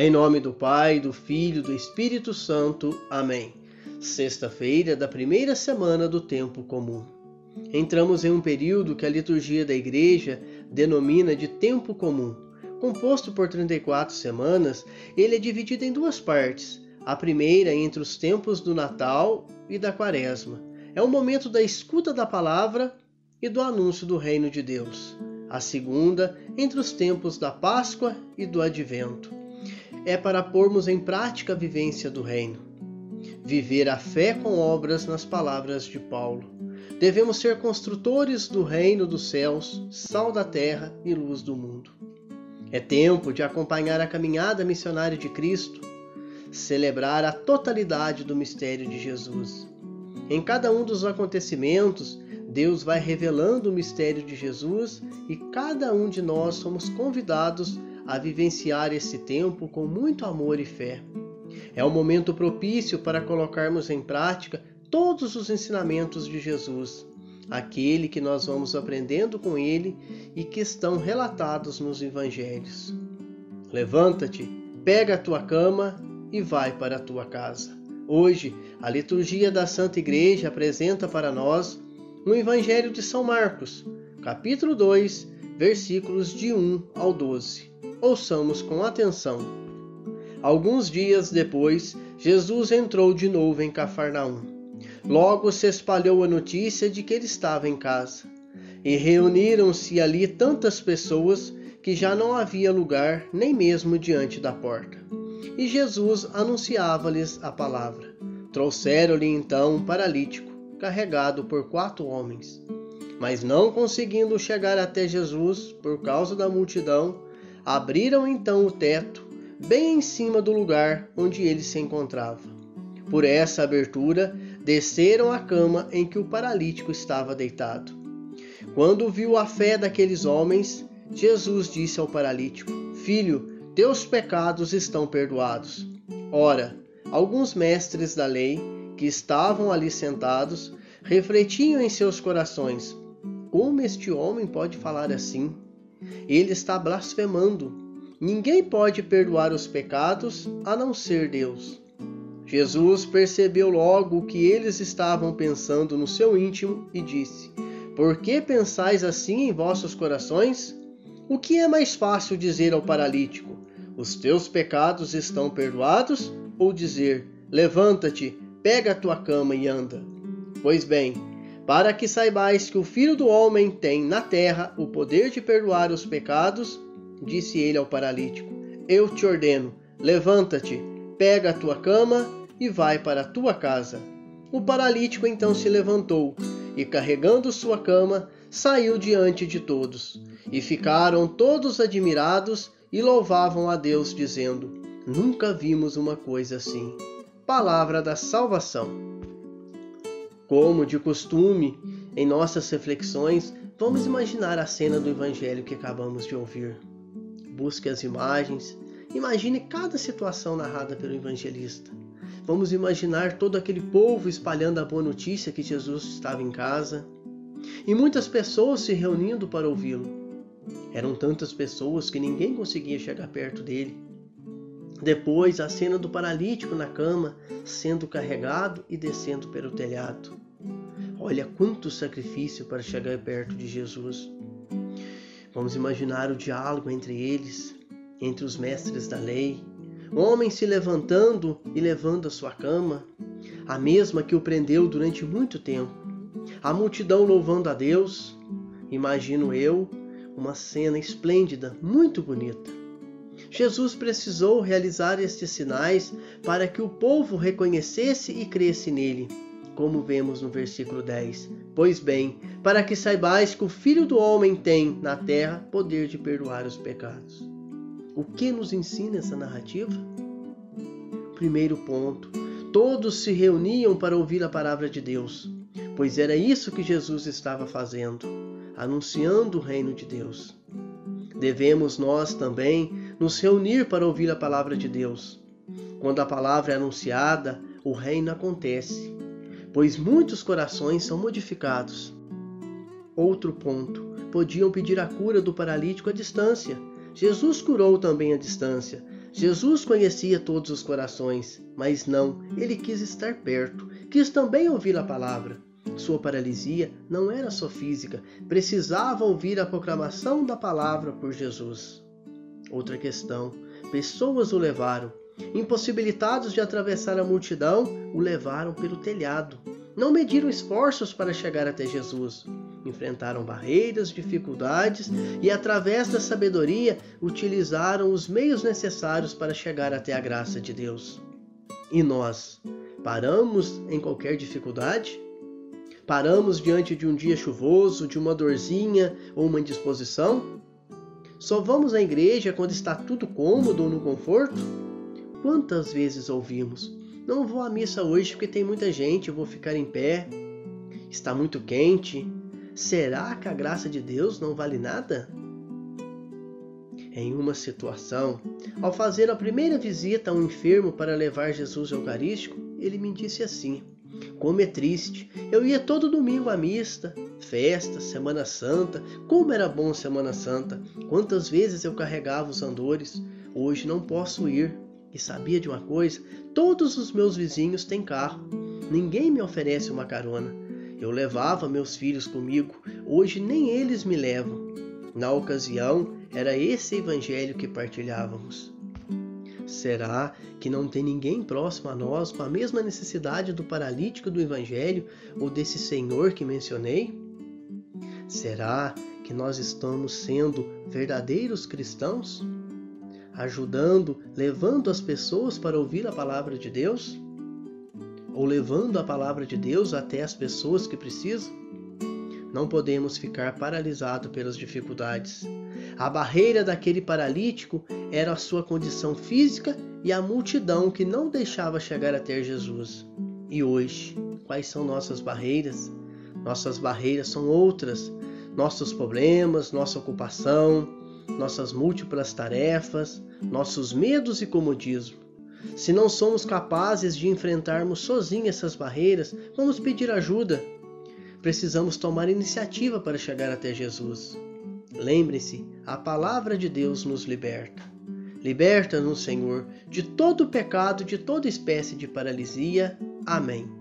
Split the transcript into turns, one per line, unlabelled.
Em nome do Pai, do Filho e do Espírito Santo. Amém. Sexta-feira da primeira semana do tempo comum. Entramos em um período que a liturgia da Igreja denomina de tempo comum. Composto por 34 semanas, ele é dividido em duas partes. A primeira entre os tempos do Natal e da Quaresma. É o momento da escuta da palavra e do anúncio do reino de Deus. A segunda entre os tempos da Páscoa e do Advento. É para pormos em prática a vivência do reino. Viver a fé com obras nas palavras de Paulo. Devemos ser construtores do reino dos céus, sal da terra e luz do mundo. É tempo de acompanhar a caminhada missionária de Cristo, celebrar a totalidade do mistério de Jesus. Em cada um dos acontecimentos, Deus vai revelando o mistério de Jesus e cada um de nós somos convidados a vivenciar esse tempo com muito amor e fé. É o momento propício para colocarmos em prática todos os ensinamentos de Jesus, aquele que nós vamos aprendendo com ele e que estão relatados nos evangelhos. Levanta-te, pega a tua cama e vai para a tua casa. Hoje, a liturgia da Santa Igreja apresenta para nós um Evangelho de São Marcos, capítulo 2, versículos de 1 ao 12. Ouçamos com atenção. Alguns dias depois, Jesus entrou de novo em Cafarnaum Logo se espalhou a notícia de que ele estava em casa. E reuniram-se ali tantas pessoas que já não havia lugar nem mesmo diante da porta. E Jesus anunciava-lhes a palavra. Trouxeram-lhe então um paralítico, carregado por quatro homens. Mas não conseguindo chegar até Jesus por causa da multidão, abriram então o teto, bem em cima do lugar onde ele se encontrava. Por essa abertura, desceram à cama em que o paralítico estava deitado. Quando viu a fé daqueles homens, Jesus disse ao paralítico: Filho, teus pecados estão perdoados. Ora, alguns mestres da lei, que estavam ali sentados, refletiam em seus corações: Como este homem pode falar assim? Ele está blasfemando. Ninguém pode perdoar os pecados a não ser Deus. Jesus percebeu logo o que eles estavam pensando no seu íntimo e disse: Por que pensais assim em vossos corações? O que é mais fácil dizer ao paralítico: Os teus pecados estão perdoados? Ou dizer: Levanta-te, pega a tua cama e anda? Pois bem, para que saibais que o Filho do Homem tem na terra o poder de perdoar os pecados, disse ele ao paralítico: Eu te ordeno, levanta-te, pega a tua cama e vai para a tua casa. O paralítico então se levantou e, carregando sua cama, saiu diante de todos. E ficaram todos admirados e louvavam a Deus, dizendo: Nunca vimos uma coisa assim. Palavra da salvação. Como de costume, em nossas reflexões, vamos imaginar a cena do evangelho que acabamos de ouvir. Busque as imagens, imagine cada situação narrada pelo evangelista. Vamos imaginar todo aquele povo espalhando a boa notícia que Jesus estava em casa e muitas pessoas se reunindo para ouvi-lo. Eram tantas pessoas que ninguém conseguia chegar perto dele. Depois, a cena do paralítico na cama, sendo carregado e descendo pelo telhado. Olha quanto sacrifício para chegar perto de Jesus. Vamos imaginar o diálogo entre eles, entre os mestres da lei, homem se levantando e levando a sua cama, a mesma que o prendeu durante muito tempo. A multidão louvando a Deus, imagino eu, uma cena esplêndida, muito bonita. Jesus precisou realizar estes sinais para que o povo reconhecesse e cresce nele, como vemos no versículo 10. Pois bem, para que saibais que o Filho do Homem tem na terra poder de perdoar os pecados. O que nos ensina essa narrativa? Primeiro ponto: todos se reuniam para ouvir a palavra de Deus, pois era isso que Jesus estava fazendo, anunciando o reino de Deus. Devemos nós também nos reunir para ouvir a palavra de Deus. Quando a palavra é anunciada, o reino acontece, pois muitos corações são modificados. Outro ponto: podiam pedir a cura do paralítico à distância, Jesus curou também à distância, Jesus conhecia todos os corações, mas não, ele quis estar perto, quis também ouvir a palavra. Sua paralisia não era só física, precisava ouvir a proclamação da palavra por Jesus. Outra questão: pessoas o levaram. Impossibilitados de atravessar a multidão, o levaram pelo telhado. Não mediram esforços para chegar até Jesus. Enfrentaram barreiras, dificuldades e, através da sabedoria, utilizaram os meios necessários para chegar até a graça de Deus. E nós, paramos em qualquer dificuldade? Paramos diante de um dia chuvoso, de uma dorzinha ou uma indisposição? Só vamos à igreja quando está tudo cômodo ou no conforto? Quantas vezes ouvimos: Não vou à missa hoje porque tem muita gente, eu vou ficar em pé. Está muito quente. Será que a graça de Deus não vale nada? Em uma situação, ao fazer a primeira visita a um enfermo para levar Jesus Eucarístico, ele me disse assim: como é triste. Eu ia todo domingo à mista, festa, Semana Santa. Como era bom Semana Santa. Quantas vezes eu carregava os andores. Hoje não posso ir. E sabia de uma coisa? Todos os meus vizinhos têm carro. Ninguém me oferece uma carona. Eu levava meus filhos comigo. Hoje nem eles me levam. Na ocasião, era esse evangelho que partilhávamos. Será que não tem ninguém próximo a nós com a mesma necessidade do paralítico do Evangelho ou desse Senhor que mencionei? Será que nós estamos sendo verdadeiros cristãos? Ajudando, levando as pessoas para ouvir a palavra de Deus? Ou levando a palavra de Deus até as pessoas que precisam? Não podemos ficar paralisados pelas dificuldades. A barreira daquele paralítico era a sua condição física e a multidão que não deixava chegar até Jesus. E hoje, quais são nossas barreiras? Nossas barreiras são outras. Nossos problemas, nossa ocupação, nossas múltiplas tarefas, nossos medos e comodismo. Se não somos capazes de enfrentarmos sozinhos essas barreiras, vamos pedir ajuda precisamos tomar iniciativa para chegar até Jesus. Lembre-se, a palavra de Deus nos liberta. Liberta-nos, Senhor, de todo pecado, de toda espécie de paralisia. Amém.